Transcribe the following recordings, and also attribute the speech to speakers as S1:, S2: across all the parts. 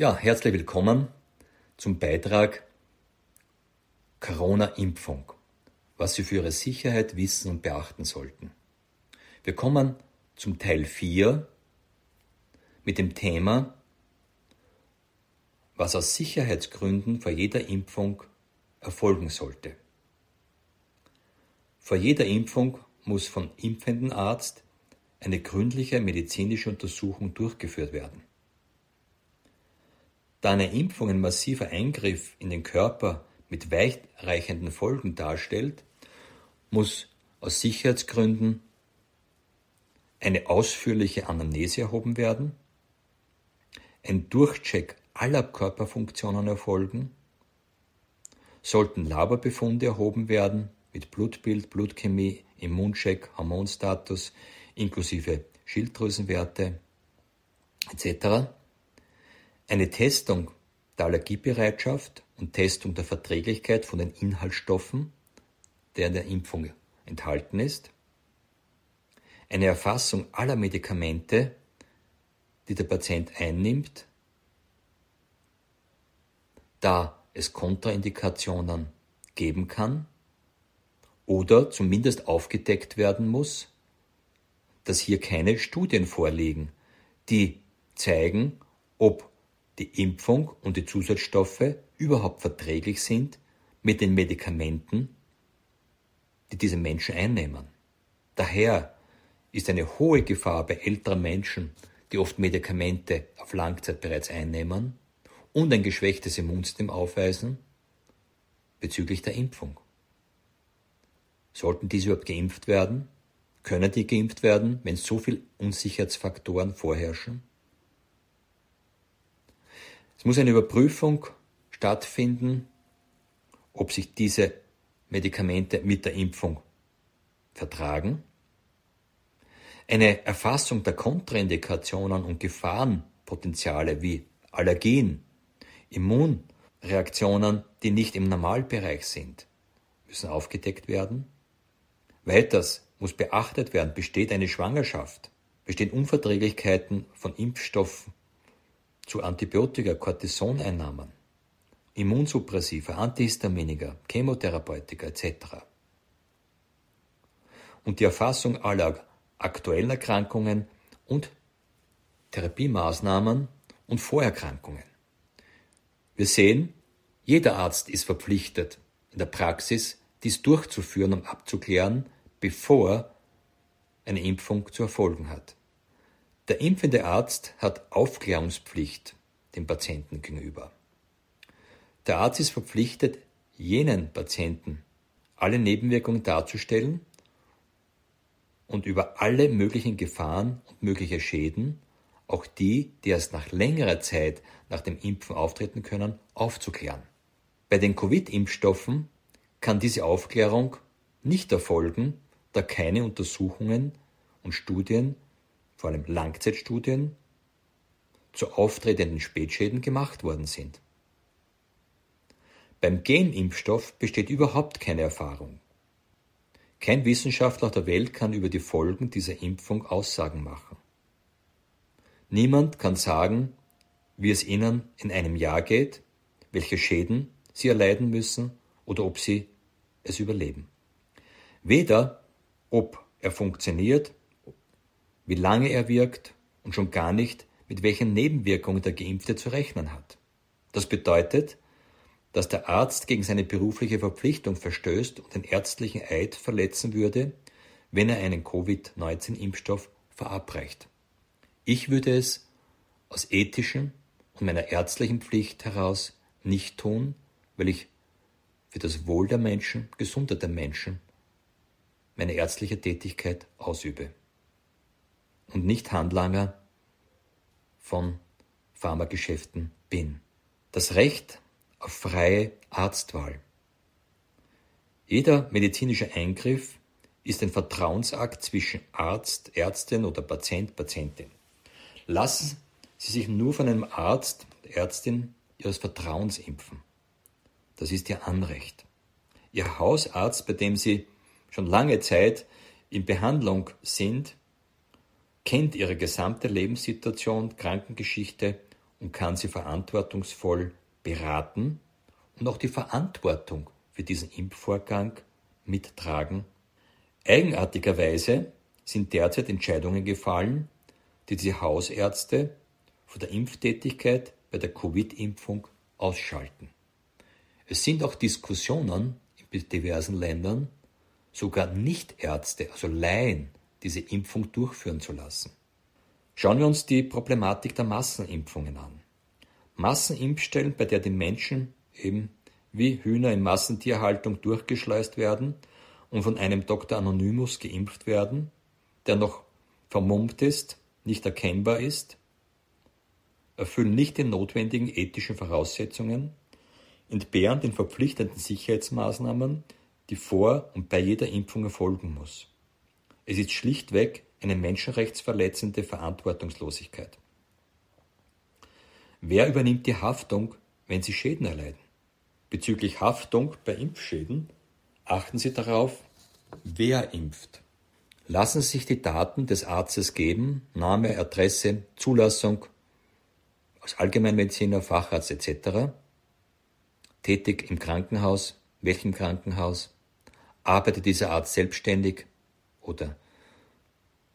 S1: Ja, herzlich willkommen zum Beitrag Corona-Impfung, was Sie für Ihre Sicherheit wissen und beachten sollten. Wir kommen zum Teil 4 mit dem Thema, was aus Sicherheitsgründen vor jeder Impfung erfolgen sollte. Vor jeder Impfung muss vom impfenden Arzt eine gründliche medizinische Untersuchung durchgeführt werden. Da eine Impfung ein massiver Eingriff in den Körper mit weitreichenden Folgen darstellt, muss aus Sicherheitsgründen eine ausführliche Anamnese erhoben werden, ein Durchcheck aller Körperfunktionen erfolgen, sollten Laborbefunde erhoben werden mit Blutbild, Blutchemie, Immuncheck, Hormonstatus inklusive Schilddrüsenwerte etc eine Testung der Allergiebereitschaft und Testung der Verträglichkeit von den Inhaltsstoffen, der in der Impfung enthalten ist, eine Erfassung aller Medikamente, die der Patient einnimmt, da es Kontraindikationen geben kann oder zumindest aufgedeckt werden muss, dass hier keine Studien vorliegen, die zeigen, ob die Impfung und die Zusatzstoffe überhaupt verträglich sind mit den Medikamenten, die diese Menschen einnehmen. Daher ist eine hohe Gefahr bei älteren Menschen, die oft Medikamente auf Langzeit bereits einnehmen und ein geschwächtes Immunsystem aufweisen, bezüglich der Impfung. Sollten diese überhaupt geimpft werden? Können die geimpft werden, wenn so viele Unsicherheitsfaktoren vorherrschen? Es muss eine Überprüfung stattfinden, ob sich diese Medikamente mit der Impfung vertragen. Eine Erfassung der Kontraindikationen und Gefahrenpotenziale wie Allergien, Immunreaktionen, die nicht im Normalbereich sind, müssen aufgedeckt werden. Weiters muss beachtet werden, besteht eine Schwangerschaft, bestehen Unverträglichkeiten von Impfstoffen zu Antibiotika, Cortisoneinnahmen, Immunsuppressiva, Antihistaminika, Chemotherapeutika etc. Und die Erfassung aller aktuellen Erkrankungen und Therapiemaßnahmen und Vorerkrankungen. Wir sehen, jeder Arzt ist verpflichtet, in der Praxis dies durchzuführen, um abzuklären, bevor eine Impfung zu erfolgen hat. Der impfende Arzt hat Aufklärungspflicht dem Patienten gegenüber. Der Arzt ist verpflichtet, jenen Patienten alle Nebenwirkungen darzustellen und über alle möglichen Gefahren und mögliche Schäden, auch die, die erst nach längerer Zeit nach dem Impfen auftreten können, aufzuklären. Bei den Covid-Impfstoffen kann diese Aufklärung nicht erfolgen, da keine Untersuchungen und Studien vor allem Langzeitstudien, zu auftretenden Spätschäden gemacht worden sind. Beim Genimpfstoff besteht überhaupt keine Erfahrung. Kein Wissenschaftler der Welt kann über die Folgen dieser Impfung Aussagen machen. Niemand kann sagen, wie es ihnen in einem Jahr geht, welche Schäden sie erleiden müssen oder ob sie es überleben. Weder ob er funktioniert wie lange er wirkt und schon gar nicht, mit welchen Nebenwirkungen der Geimpfte zu rechnen hat. Das bedeutet, dass der Arzt gegen seine berufliche Verpflichtung verstößt und den ärztlichen Eid verletzen würde, wenn er einen Covid-19-Impfstoff verabreicht. Ich würde es aus ethischen und meiner ärztlichen Pflicht heraus nicht tun, weil ich für das Wohl der Menschen, Gesundheit der Menschen meine ärztliche Tätigkeit ausübe und nicht Handlanger von Pharmageschäften bin. Das Recht auf freie Arztwahl. Jeder medizinische Eingriff ist ein Vertrauensakt zwischen Arzt, Ärztin oder Patient, Patientin. Lassen Sie sich nur von einem Arzt, Ärztin Ihres Vertrauens impfen. Das ist Ihr Anrecht. Ihr Hausarzt, bei dem Sie schon lange Zeit in Behandlung sind, kennt ihre gesamte Lebenssituation, Krankengeschichte und kann sie verantwortungsvoll beraten und auch die Verantwortung für diesen Impfvorgang mittragen. Eigenartigerweise sind derzeit Entscheidungen gefallen, die die Hausärzte von der Impftätigkeit bei der Covid-Impfung ausschalten. Es sind auch Diskussionen in diversen Ländern, sogar Nichtärzte, also Laien, diese Impfung durchführen zu lassen. Schauen wir uns die Problematik der Massenimpfungen an. Massenimpfstellen, bei der die Menschen eben wie Hühner in Massentierhaltung durchgeschleust werden und von einem Dr. Anonymous geimpft werden, der noch vermummt ist, nicht erkennbar ist, erfüllen nicht die notwendigen ethischen Voraussetzungen, entbehren den verpflichtenden Sicherheitsmaßnahmen, die vor und bei jeder Impfung erfolgen muss. Es ist schlichtweg eine menschenrechtsverletzende Verantwortungslosigkeit. Wer übernimmt die Haftung, wenn Sie Schäden erleiden? Bezüglich Haftung bei Impfschäden achten Sie darauf, wer impft. Lassen Sie sich die Daten des Arztes geben, Name, Adresse, Zulassung als Allgemeinmediziner, Facharzt etc. Tätig im Krankenhaus, welchem Krankenhaus? Arbeitet dieser Arzt selbstständig oder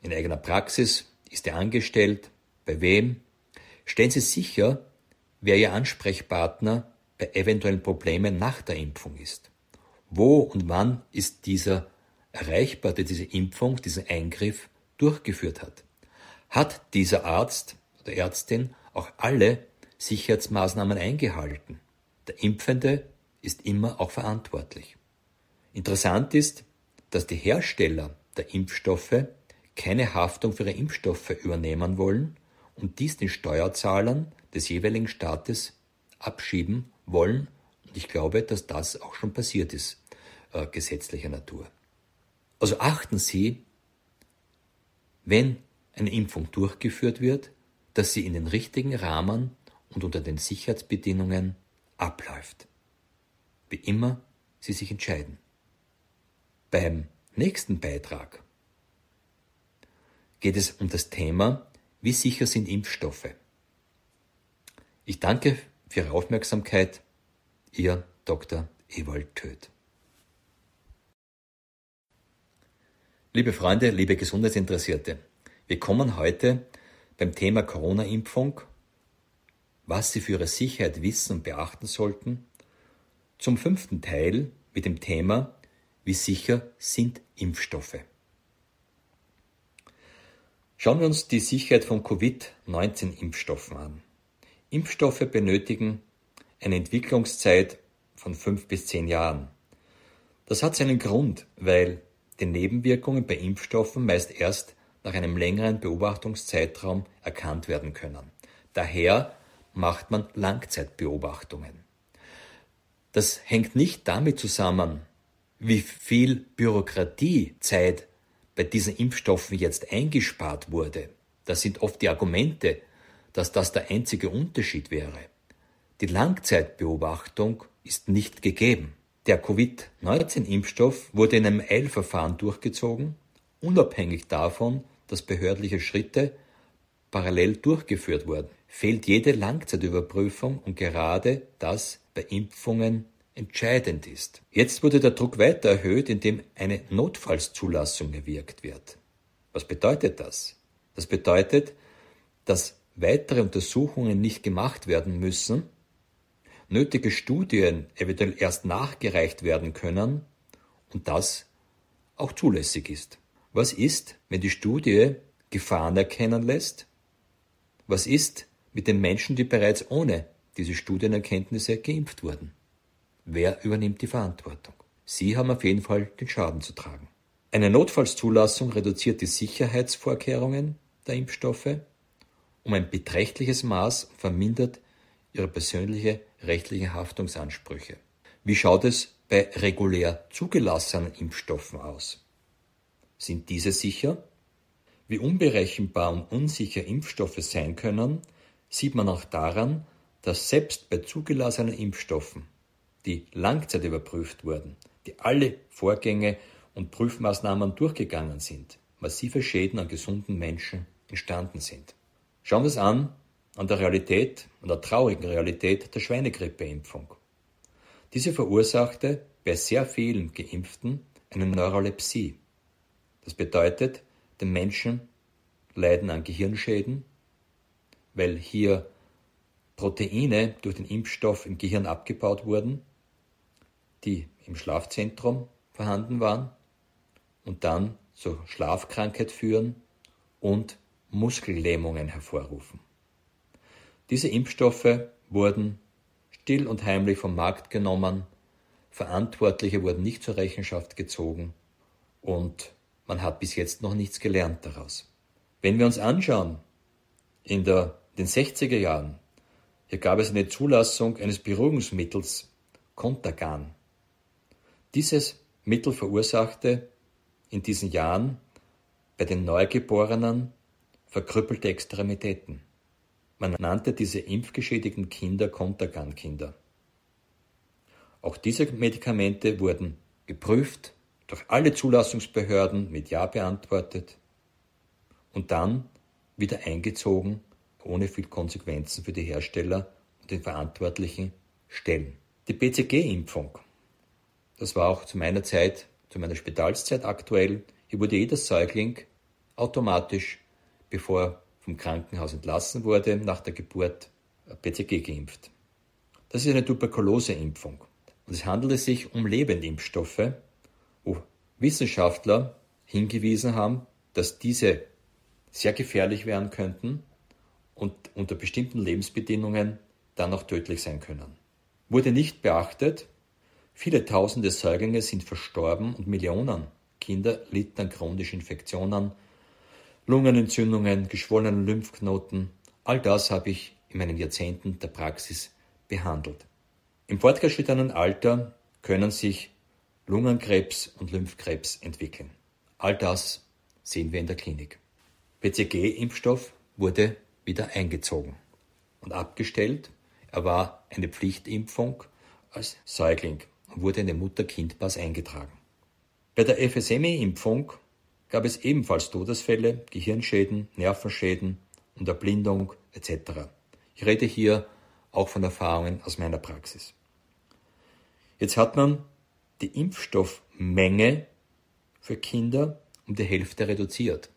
S1: in eigener Praxis? Ist er angestellt? Bei wem? Stellen Sie sicher, wer Ihr Ansprechpartner bei eventuellen Problemen nach der Impfung ist. Wo und wann ist dieser erreichbar, der diese Impfung, diesen Eingriff durchgeführt hat? Hat dieser Arzt oder Ärztin auch alle Sicherheitsmaßnahmen eingehalten? Der Impfende ist immer auch verantwortlich. Interessant ist, dass die Hersteller der Impfstoffe keine Haftung für ihre Impfstoffe übernehmen wollen und dies den Steuerzahlern des jeweiligen Staates abschieben wollen. Und ich glaube, dass das auch schon passiert ist, äh, gesetzlicher Natur. Also achten Sie, wenn eine Impfung durchgeführt wird, dass sie in den richtigen Rahmen und unter den Sicherheitsbedingungen abläuft. Wie immer Sie sich entscheiden. Beim nächsten Beitrag geht es um das Thema, wie sicher sind Impfstoffe. Ich danke für Ihre Aufmerksamkeit. Ihr Dr. Ewald Töth. Liebe Freunde, liebe Gesundheitsinteressierte, wir kommen heute beim Thema Corona-Impfung, was Sie für Ihre Sicherheit wissen und beachten sollten, zum fünften Teil mit dem Thema, wie sicher sind Impfstoffe. Schauen wir uns die Sicherheit von Covid-19-Impfstoffen an. Impfstoffe benötigen eine Entwicklungszeit von fünf bis zehn Jahren. Das hat seinen Grund, weil die Nebenwirkungen bei Impfstoffen meist erst nach einem längeren Beobachtungszeitraum erkannt werden können. Daher macht man Langzeitbeobachtungen. Das hängt nicht damit zusammen, wie viel Bürokratiezeit bei diesen Impfstoffen jetzt eingespart wurde. Das sind oft die Argumente, dass das der einzige Unterschied wäre. Die Langzeitbeobachtung ist nicht gegeben. Der Covid-19-Impfstoff wurde in einem Eilverfahren durchgezogen, unabhängig davon, dass behördliche Schritte parallel durchgeführt wurden. Fehlt jede Langzeitüberprüfung und gerade das bei Impfungen entscheidend ist. Jetzt wurde der Druck weiter erhöht, indem eine Notfallszulassung erwirkt wird. Was bedeutet das? Das bedeutet, dass weitere Untersuchungen nicht gemacht werden müssen, nötige Studien eventuell erst nachgereicht werden können und das auch zulässig ist. Was ist, wenn die Studie Gefahren erkennen lässt? Was ist mit den Menschen, die bereits ohne diese Studienerkenntnisse geimpft wurden? Wer übernimmt die Verantwortung? Sie haben auf jeden Fall den Schaden zu tragen. Eine Notfallszulassung reduziert die Sicherheitsvorkehrungen der Impfstoffe um ein beträchtliches Maß und vermindert ihre persönliche rechtliche Haftungsansprüche. Wie schaut es bei regulär zugelassenen Impfstoffen aus? Sind diese sicher? Wie unberechenbar und unsicher Impfstoffe sein können, sieht man auch daran, dass selbst bei zugelassenen Impfstoffen, die Langzeit überprüft wurden, die alle Vorgänge und Prüfmaßnahmen durchgegangen sind, massive Schäden an gesunden Menschen entstanden sind. Schauen wir es an, an der Realität, an der traurigen Realität der Schweinegrippeimpfung. Diese verursachte bei sehr vielen Geimpften eine Neurolepsie. Das bedeutet, den Menschen leiden an Gehirnschäden, weil hier Proteine durch den Impfstoff im Gehirn abgebaut wurden, die im Schlafzentrum vorhanden waren und dann zur Schlafkrankheit führen und Muskellähmungen hervorrufen. Diese Impfstoffe wurden still und heimlich vom Markt genommen, Verantwortliche wurden nicht zur Rechenschaft gezogen und man hat bis jetzt noch nichts gelernt daraus. Wenn wir uns anschauen, in der, den 60er Jahren, hier gab es eine Zulassung eines Beruhigungsmittels Contagan. Dieses Mittel verursachte in diesen Jahren bei den Neugeborenen verkrüppelte Extremitäten. Man nannte diese impfgeschädigten Kinder Contagan-Kinder. Auch diese Medikamente wurden geprüft, durch alle Zulassungsbehörden mit Ja beantwortet und dann wieder eingezogen, ohne viel Konsequenzen für die Hersteller und den verantwortlichen Stellen. Die BCG-Impfung, das war auch zu meiner Zeit, zu meiner Spitalszeit aktuell, hier wurde jeder Säugling automatisch, bevor er vom Krankenhaus entlassen wurde, nach der Geburt BCG geimpft. Das ist eine Tuberkuloseimpfung. Und es handelt sich um Lebendimpfstoffe, wo Wissenschaftler hingewiesen haben, dass diese sehr gefährlich werden könnten und unter bestimmten Lebensbedingungen dann auch tödlich sein können. Wurde nicht beachtet, viele tausende Säuglinge sind verstorben und Millionen Kinder litten an chronischen Infektionen, Lungenentzündungen, geschwollenen Lymphknoten. All das habe ich in meinen Jahrzehnten der Praxis behandelt. Im fortgeschrittenen Alter können sich Lungenkrebs und Lymphkrebs entwickeln. All das sehen wir in der Klinik. BCG-Impfstoff wurde wieder eingezogen und abgestellt. Er war eine Pflichtimpfung als Säugling wurde in den Mutter-Kind-Pass eingetragen. Bei der FSME-Impfung gab es ebenfalls Todesfälle, Gehirnschäden, Nervenschäden und Erblindung etc. Ich rede hier auch von Erfahrungen aus meiner Praxis. Jetzt hat man die Impfstoffmenge für Kinder um die Hälfte reduziert.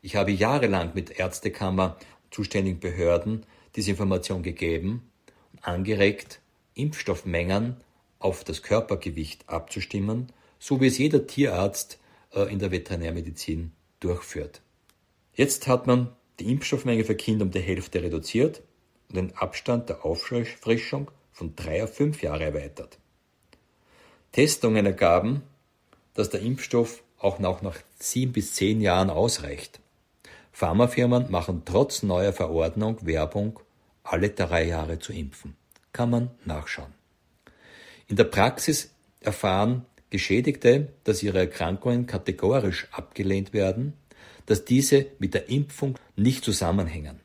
S1: Ich habe jahrelang mit Ärztekammer und zuständigen Behörden diese Information gegeben und angeregt, Impfstoffmengen auf das Körpergewicht abzustimmen, so wie es jeder Tierarzt äh, in der Veterinärmedizin durchführt. Jetzt hat man die Impfstoffmenge für Kinder um die Hälfte reduziert und den Abstand der Auffrischung von drei auf fünf Jahre erweitert. Testungen ergaben, dass der Impfstoff auch noch nach sieben bis zehn Jahren ausreicht. Pharmafirmen machen trotz neuer Verordnung Werbung, alle drei Jahre zu impfen. Kann man nachschauen. In der Praxis erfahren Geschädigte, dass ihre Erkrankungen kategorisch abgelehnt werden, dass diese mit der Impfung nicht zusammenhängen.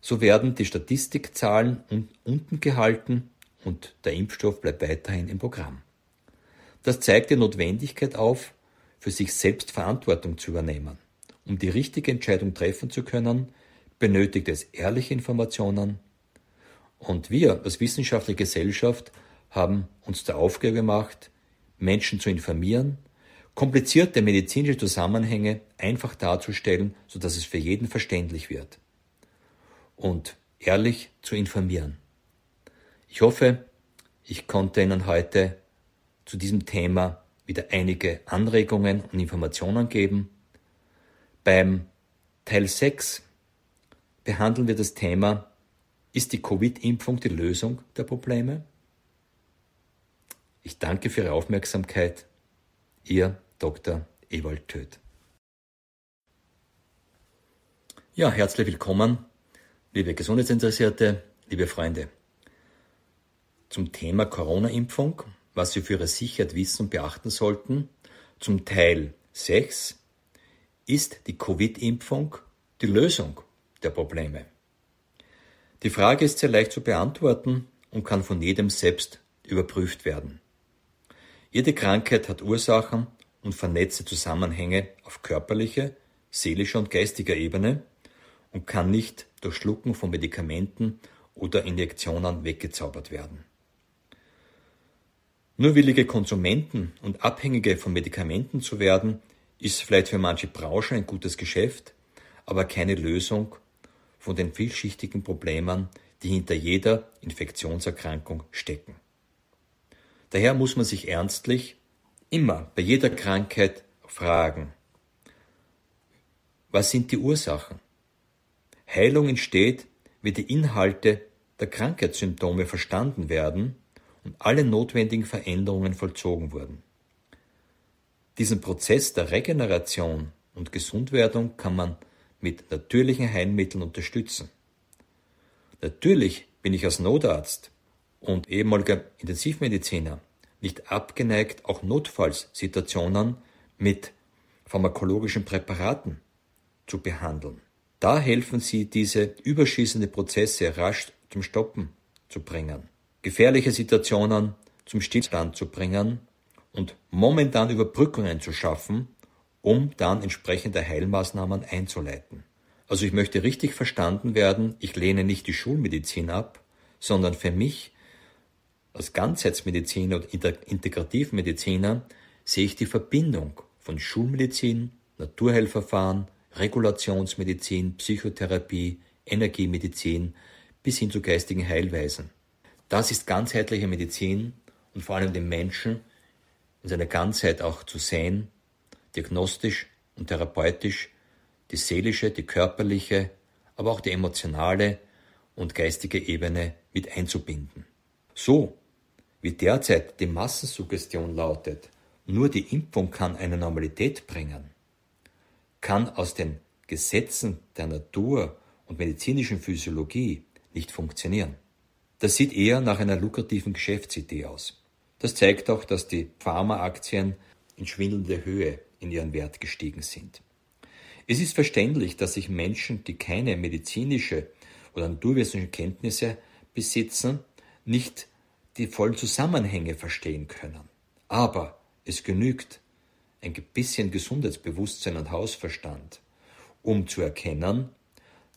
S1: So werden die Statistikzahlen unten gehalten und der Impfstoff bleibt weiterhin im Programm. Das zeigt die Notwendigkeit auf, für sich selbst Verantwortung zu übernehmen. Um die richtige Entscheidung treffen zu können, benötigt es ehrliche Informationen. Und wir als wissenschaftliche Gesellschaft haben uns der Aufgabe gemacht, Menschen zu informieren, komplizierte medizinische Zusammenhänge einfach darzustellen, sodass es für jeden verständlich wird. Und ehrlich zu informieren. Ich hoffe, ich konnte Ihnen heute zu diesem Thema wieder einige Anregungen und Informationen geben. Beim Teil 6 behandeln wir das Thema, ist die Covid-Impfung die Lösung der Probleme? Ich danke für Ihre Aufmerksamkeit. Ihr Dr. Ewald Töth. Ja, herzlich willkommen, liebe Gesundheitsinteressierte, liebe Freunde zum Thema Corona-Impfung, was Sie für Ihre Sicherheit wissen und beachten sollten. Zum Teil 6 ist die Covid-Impfung die Lösung der Probleme. Die Frage ist sehr leicht zu beantworten und kann von jedem selbst überprüft werden. Jede Krankheit hat Ursachen und vernetzte Zusammenhänge auf körperlicher, seelischer und geistiger Ebene und kann nicht durch Schlucken von Medikamenten oder Injektionen weggezaubert werden. Nur willige Konsumenten und Abhängige von Medikamenten zu werden, ist vielleicht für manche Branchen ein gutes Geschäft, aber keine Lösung von den vielschichtigen Problemen, die hinter jeder Infektionserkrankung stecken. Daher muss man sich ernstlich immer bei jeder Krankheit fragen, was sind die Ursachen? Heilung entsteht, wenn die Inhalte der Krankheitssymptome verstanden werden und alle notwendigen Veränderungen vollzogen wurden. Diesen Prozess der Regeneration und Gesundwerdung kann man mit natürlichen Heilmitteln unterstützen. Natürlich bin ich als Notarzt und ehemaliger Intensivmediziner nicht abgeneigt, auch Notfallsituationen mit pharmakologischen Präparaten zu behandeln. Da helfen sie, diese überschießende Prozesse rasch zum Stoppen zu bringen, gefährliche Situationen zum Stillstand zu bringen und momentan Überbrückungen zu schaffen, um dann entsprechende Heilmaßnahmen einzuleiten. Also ich möchte richtig verstanden werden, ich lehne nicht die Schulmedizin ab, sondern für mich als Ganzheitsmediziner und Integrativmediziner sehe ich die Verbindung von Schulmedizin, Naturheilverfahren, Regulationsmedizin, Psychotherapie, Energiemedizin bis hin zu geistigen Heilweisen. Das ist ganzheitliche Medizin und vor allem den Menschen in seiner Ganzheit auch zu sehen, diagnostisch und therapeutisch, die seelische, die körperliche, aber auch die emotionale und geistige Ebene mit einzubinden. So wie derzeit die Massensuggestion lautet, nur die Impfung kann eine Normalität bringen, kann aus den Gesetzen der Natur und medizinischen Physiologie nicht funktionieren. Das sieht eher nach einer lukrativen Geschäftsidee aus. Das zeigt auch, dass die Pharmaaktien in schwindelnde Höhe in ihren Wert gestiegen sind. Es ist verständlich, dass sich Menschen, die keine medizinische oder naturwissenschaftliche Kenntnisse besitzen, nicht die vollen Zusammenhänge verstehen können. Aber es genügt ein bisschen Gesundheitsbewusstsein und Hausverstand, um zu erkennen,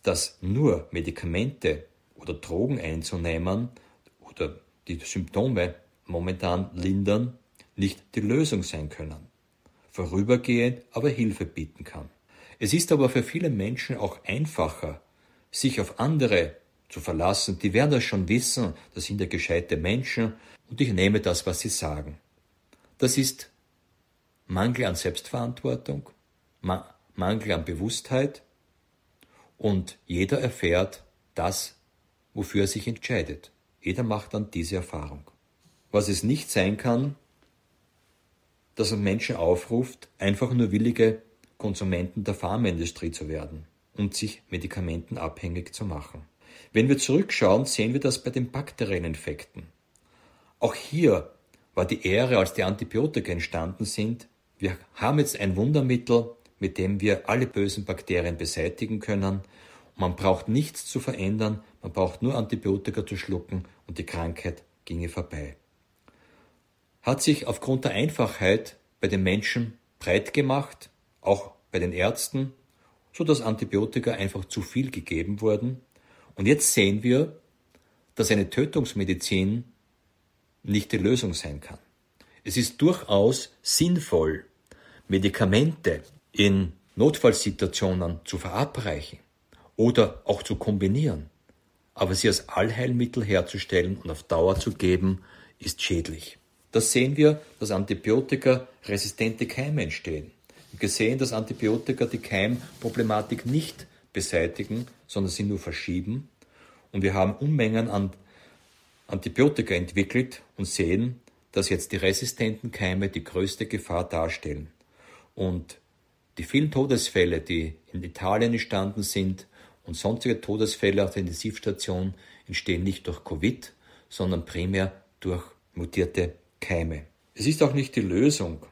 S1: dass nur Medikamente oder Drogen einzunehmen oder die Symptome momentan lindern, nicht die Lösung sein können. Vorübergehend aber Hilfe bieten kann. Es ist aber für viele Menschen auch einfacher, sich auf andere zu verlassen. Die werden das schon wissen, das sind ja gescheite Menschen und ich nehme das, was sie sagen. Das ist Mangel an Selbstverantwortung, Mangel an Bewusstheit und jeder erfährt das, wofür er sich entscheidet. Jeder macht dann diese Erfahrung. Was es nicht sein kann, dass man Menschen aufruft, einfach nur willige Konsumenten der Pharmaindustrie zu werden und sich medikamentenabhängig zu machen. Wenn wir zurückschauen, sehen wir das bei den bakteriellen Infekten. Auch hier war die Ehre, als die Antibiotika entstanden sind. Wir haben jetzt ein Wundermittel, mit dem wir alle bösen Bakterien beseitigen können. Man braucht nichts zu verändern, man braucht nur Antibiotika zu schlucken und die Krankheit ginge vorbei. Hat sich aufgrund der Einfachheit bei den Menschen breit gemacht, auch bei den Ärzten, so dass Antibiotika einfach zu viel gegeben wurden. Und jetzt sehen wir, dass eine Tötungsmedizin nicht die Lösung sein kann. Es ist durchaus sinnvoll, Medikamente in Notfallsituationen zu verabreichen oder auch zu kombinieren. Aber sie als Allheilmittel herzustellen und auf Dauer zu geben, ist schädlich. Das sehen wir, dass Antibiotika resistente Keime entstehen. Wir gesehen, dass Antibiotika die Keimproblematik nicht beseitigen, sondern sie nur verschieben. Und wir haben Unmengen an Antibiotika entwickelt und sehen, dass jetzt die resistenten Keime die größte Gefahr darstellen. Und die vielen Todesfälle, die in Italien entstanden sind und sonstige Todesfälle auf der Intensivstation entstehen nicht durch Covid, sondern primär durch mutierte Keime. Es ist auch nicht die Lösung,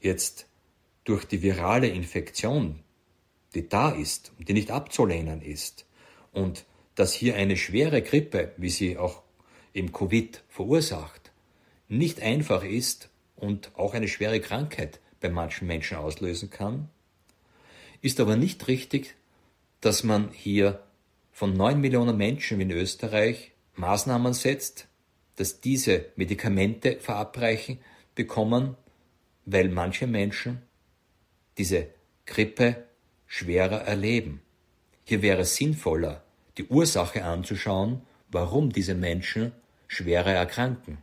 S1: jetzt durch die virale Infektion, die da ist die nicht abzulehnen ist, und dass hier eine schwere Grippe, wie sie auch im Covid verursacht, nicht einfach ist und auch eine schwere Krankheit bei manchen Menschen auslösen kann, ist aber nicht richtig, dass man hier von neun Millionen Menschen wie in Österreich Maßnahmen setzt, dass diese Medikamente verabreichen bekommen, weil manche Menschen diese Grippe schwerer erleben. Hier wäre es sinnvoller, die Ursache anzuschauen, warum diese Menschen schwerer erkranken.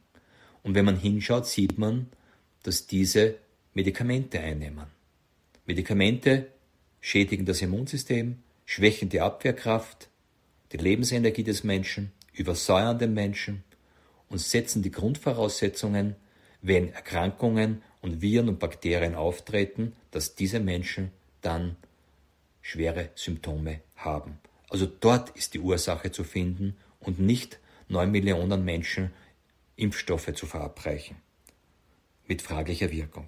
S1: Und wenn man hinschaut, sieht man, dass diese Medikamente einnehmen. Medikamente schädigen das Immunsystem, schwächen die Abwehrkraft, die Lebensenergie des Menschen, übersäuern den Menschen und setzen die Grundvoraussetzungen, wenn Erkrankungen und Viren und Bakterien auftreten, dass diese Menschen dann schwere Symptome haben. Also dort ist die Ursache zu finden und nicht neun Millionen Menschen Impfstoffe zu verabreichen. Mit fraglicher Wirkung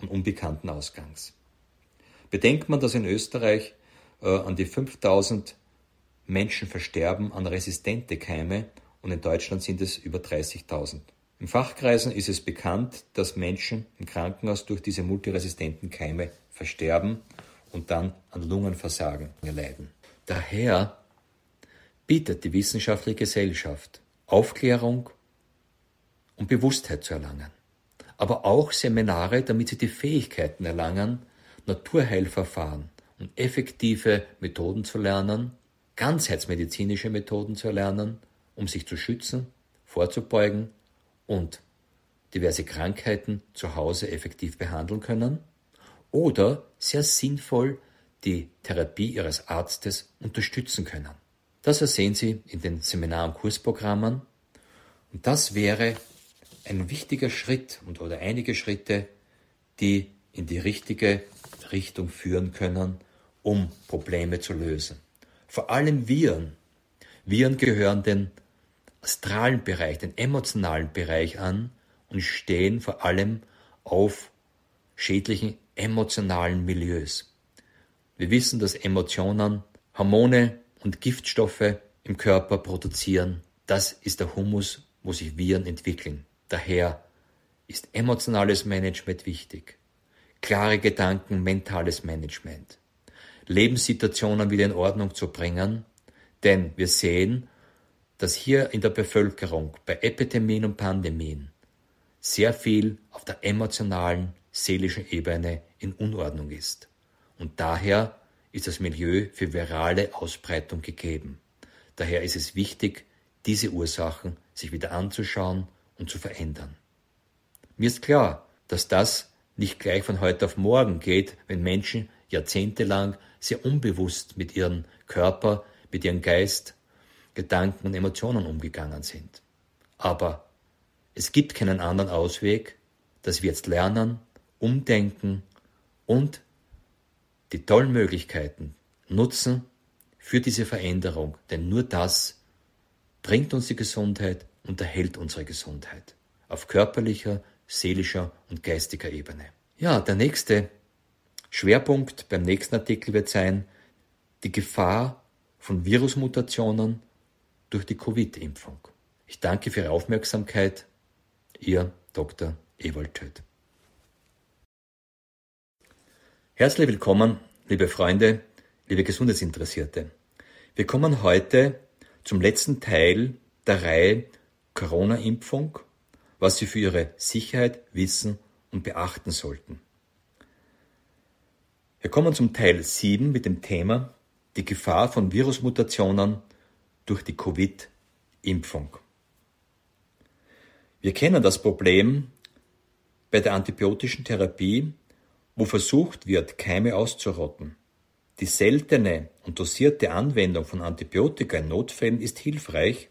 S1: und unbekannten Ausgangs. Bedenkt man, dass in Österreich äh, an die 5000 Menschen versterben an resistente Keime und in Deutschland sind es über 30.000. In Fachkreisen ist es bekannt, dass Menschen im Krankenhaus durch diese multiresistenten Keime versterben und dann an Lungenversagen leiden. Daher bietet die wissenschaftliche Gesellschaft Aufklärung und Bewusstheit zu erlangen, aber auch Seminare, damit sie die Fähigkeiten erlangen, Naturheilverfahren und effektive Methoden zu lernen, ganzheitsmedizinische Methoden zu erlernen, um sich zu schützen, vorzubeugen und diverse Krankheiten zu Hause effektiv behandeln können oder sehr sinnvoll die Therapie ihres Arztes unterstützen können. Das ersehen Sie in den Seminar- und Kursprogrammen und das wäre ein wichtiger Schritt und oder einige Schritte, die in die richtige Richtung führen können, um Probleme zu lösen. Vor allem Viren. Viren gehören den astralen Bereich, den emotionalen Bereich an und stehen vor allem auf schädlichen emotionalen Milieus. Wir wissen, dass Emotionen Hormone und Giftstoffe im Körper produzieren. Das ist der Humus, wo sich Viren entwickeln. Daher ist emotionales Management wichtig. Klare Gedanken, mentales Management. Lebenssituationen wieder in Ordnung zu bringen, denn wir sehen, dass hier in der Bevölkerung bei Epidemien und Pandemien sehr viel auf der emotionalen, seelischen Ebene in Unordnung ist. Und daher ist das Milieu für virale Ausbreitung gegeben. Daher ist es wichtig, diese Ursachen sich wieder anzuschauen und zu verändern. Mir ist klar, dass das nicht gleich von heute auf morgen geht, wenn Menschen jahrzehntelang sehr unbewusst mit ihrem Körper, mit ihrem Geist, Gedanken und Emotionen umgegangen sind. Aber es gibt keinen anderen Ausweg, dass wir jetzt lernen, umdenken und die tollen Möglichkeiten nutzen für diese Veränderung, denn nur das bringt uns die Gesundheit und erhält unsere Gesundheit auf körperlicher, seelischer und geistiger Ebene. Ja, der nächste Schwerpunkt beim nächsten Artikel wird sein die Gefahr von Virusmutationen durch die Covid-Impfung. Ich danke für Ihre Aufmerksamkeit. Ihr Dr. Ewald Töth. Herzlich willkommen, liebe Freunde, liebe Gesundheitsinteressierte. Wir kommen heute zum letzten Teil der Reihe Corona-Impfung, was Sie für Ihre Sicherheit wissen und beachten sollten. Wir kommen zum Teil 7 mit dem Thema die Gefahr von Virusmutationen durch die Covid-Impfung. Wir kennen das Problem bei der antibiotischen Therapie wo versucht wird, Keime auszurotten. Die seltene und dosierte Anwendung von Antibiotika in Notfällen ist hilfreich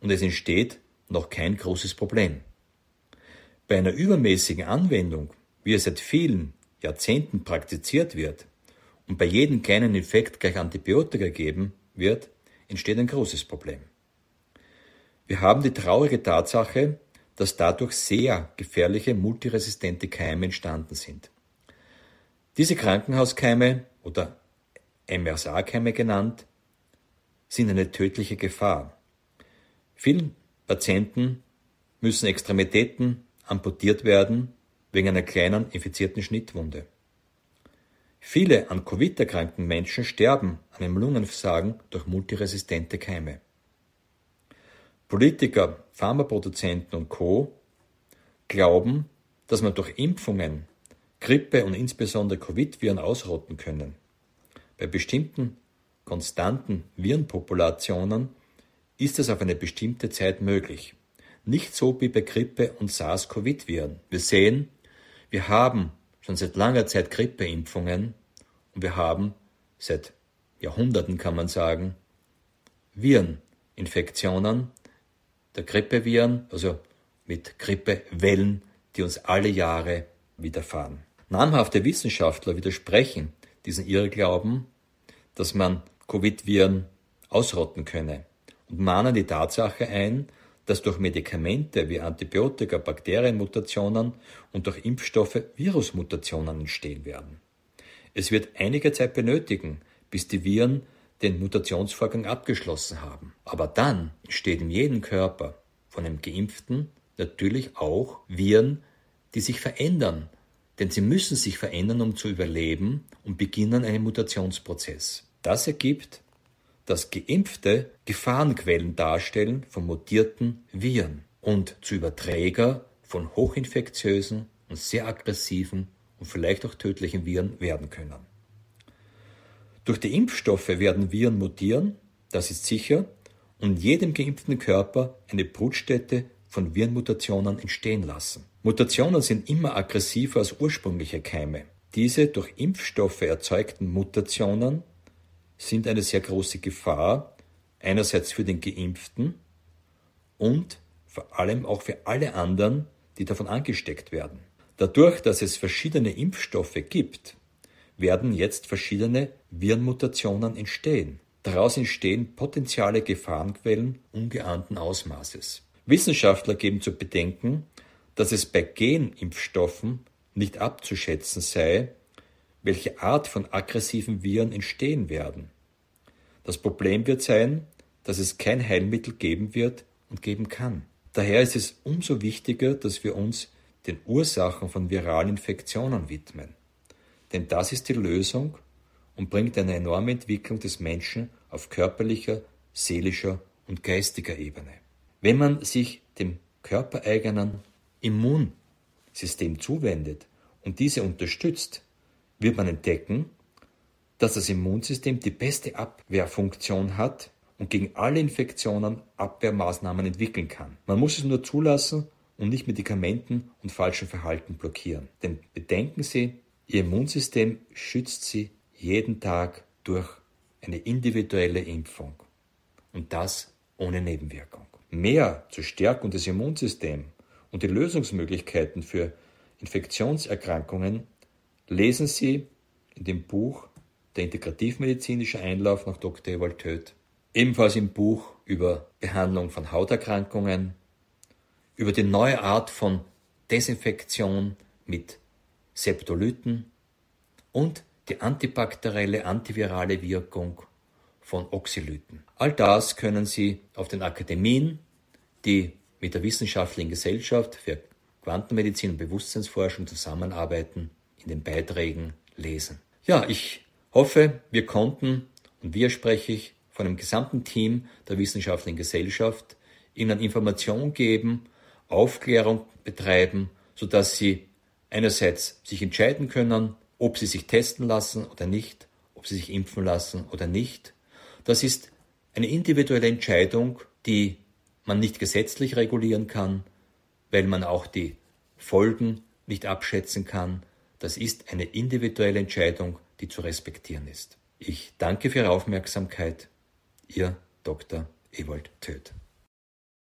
S1: und es entsteht noch kein großes Problem. Bei einer übermäßigen Anwendung, wie es seit vielen Jahrzehnten praktiziert wird, und bei jedem kleinen Infekt gleich Antibiotika geben wird, entsteht ein großes Problem. Wir haben die traurige Tatsache, dass dadurch sehr gefährliche multiresistente Keime entstanden sind. Diese Krankenhauskeime oder MRSA-Keime genannt, sind eine tödliche Gefahr. Vielen Patienten müssen Extremitäten amputiert werden wegen einer kleinen infizierten Schnittwunde. Viele an Covid erkrankten Menschen sterben an einem Lungenversagen durch multiresistente Keime. Politiker, Pharmaproduzenten und Co. glauben, dass man durch Impfungen Grippe und insbesondere Covid-Viren ausrotten können. Bei bestimmten konstanten Virenpopulationen ist es auf eine bestimmte Zeit möglich. Nicht so wie bei Grippe und SARS-CoV-Viren. Wir sehen, wir haben schon seit langer Zeit Grippeimpfungen und wir haben seit Jahrhunderten, kann man sagen, Vireninfektionen der Grippeviren, also mit Grippewellen, die uns alle Jahre widerfahren. Namhafte Wissenschaftler widersprechen diesen Irrglauben, dass man Covid-Viren ausrotten könne und mahnen die Tatsache ein, dass durch Medikamente wie Antibiotika Bakterienmutationen und durch Impfstoffe Virusmutationen entstehen werden. Es wird einige Zeit benötigen, bis die Viren den Mutationsvorgang abgeschlossen haben. Aber dann entsteht in jedem Körper von einem Geimpften natürlich auch Viren, die sich verändern. Denn sie müssen sich verändern, um zu überleben und beginnen einen Mutationsprozess. Das ergibt, dass Geimpfte Gefahrenquellen darstellen von mutierten Viren und zu Überträger von hochinfektiösen und sehr aggressiven und vielleicht auch tödlichen Viren werden können. Durch die Impfstoffe werden Viren mutieren, das ist sicher, und jedem geimpften Körper eine Brutstätte von Virenmutationen entstehen lassen. Mutationen sind immer aggressiver als ursprüngliche Keime. Diese durch Impfstoffe erzeugten Mutationen sind eine sehr große Gefahr, einerseits für den Geimpften und vor allem auch für alle anderen, die davon angesteckt werden. Dadurch, dass es verschiedene Impfstoffe gibt, werden jetzt verschiedene Virenmutationen entstehen. Daraus entstehen potenziale Gefahrenquellen ungeahnten Ausmaßes. Wissenschaftler geben zu bedenken, dass es bei Genimpfstoffen nicht abzuschätzen sei, welche Art von aggressiven Viren entstehen werden. Das Problem wird sein, dass es kein Heilmittel geben wird und geben kann. Daher ist es umso wichtiger, dass wir uns den Ursachen von viralen Infektionen widmen. Denn das ist die Lösung und bringt eine enorme Entwicklung des Menschen auf körperlicher, seelischer und geistiger Ebene. Wenn man sich dem körpereigenen Immunsystem zuwendet und diese unterstützt, wird man entdecken, dass das Immunsystem die beste Abwehrfunktion hat und gegen alle Infektionen Abwehrmaßnahmen entwickeln kann. Man muss es nur zulassen und nicht Medikamenten und falschem Verhalten blockieren. Denn bedenken Sie, Ihr Immunsystem schützt Sie jeden Tag durch eine individuelle Impfung. Und das ohne Nebenwirkung. Mehr zur Stärkung des Immunsystems und die Lösungsmöglichkeiten für Infektionserkrankungen lesen Sie in dem Buch Der integrativmedizinische Einlauf nach Dr. Ewald Töth, ebenfalls im Buch über Behandlung von Hauterkrankungen, über die neue Art von Desinfektion mit Septolyten und die antibakterielle antivirale Wirkung von Oxylyten. All das können Sie auf den Akademien, die mit der Wissenschaftlichen Gesellschaft für Quantenmedizin und Bewusstseinsforschung zusammenarbeiten, in den Beiträgen lesen. Ja, ich hoffe, wir konnten, und wir spreche ich von dem gesamten Team der Wissenschaftlichen Gesellschaft, Ihnen Information geben, Aufklärung betreiben, sodass Sie einerseits sich entscheiden können, ob Sie sich testen lassen oder nicht, ob Sie sich impfen lassen oder nicht. Das ist eine individuelle Entscheidung, die man nicht gesetzlich regulieren kann, weil man auch die Folgen nicht abschätzen kann. Das ist eine individuelle Entscheidung, die zu respektieren ist. Ich danke für Ihre Aufmerksamkeit. Ihr Dr. Ewald Töth.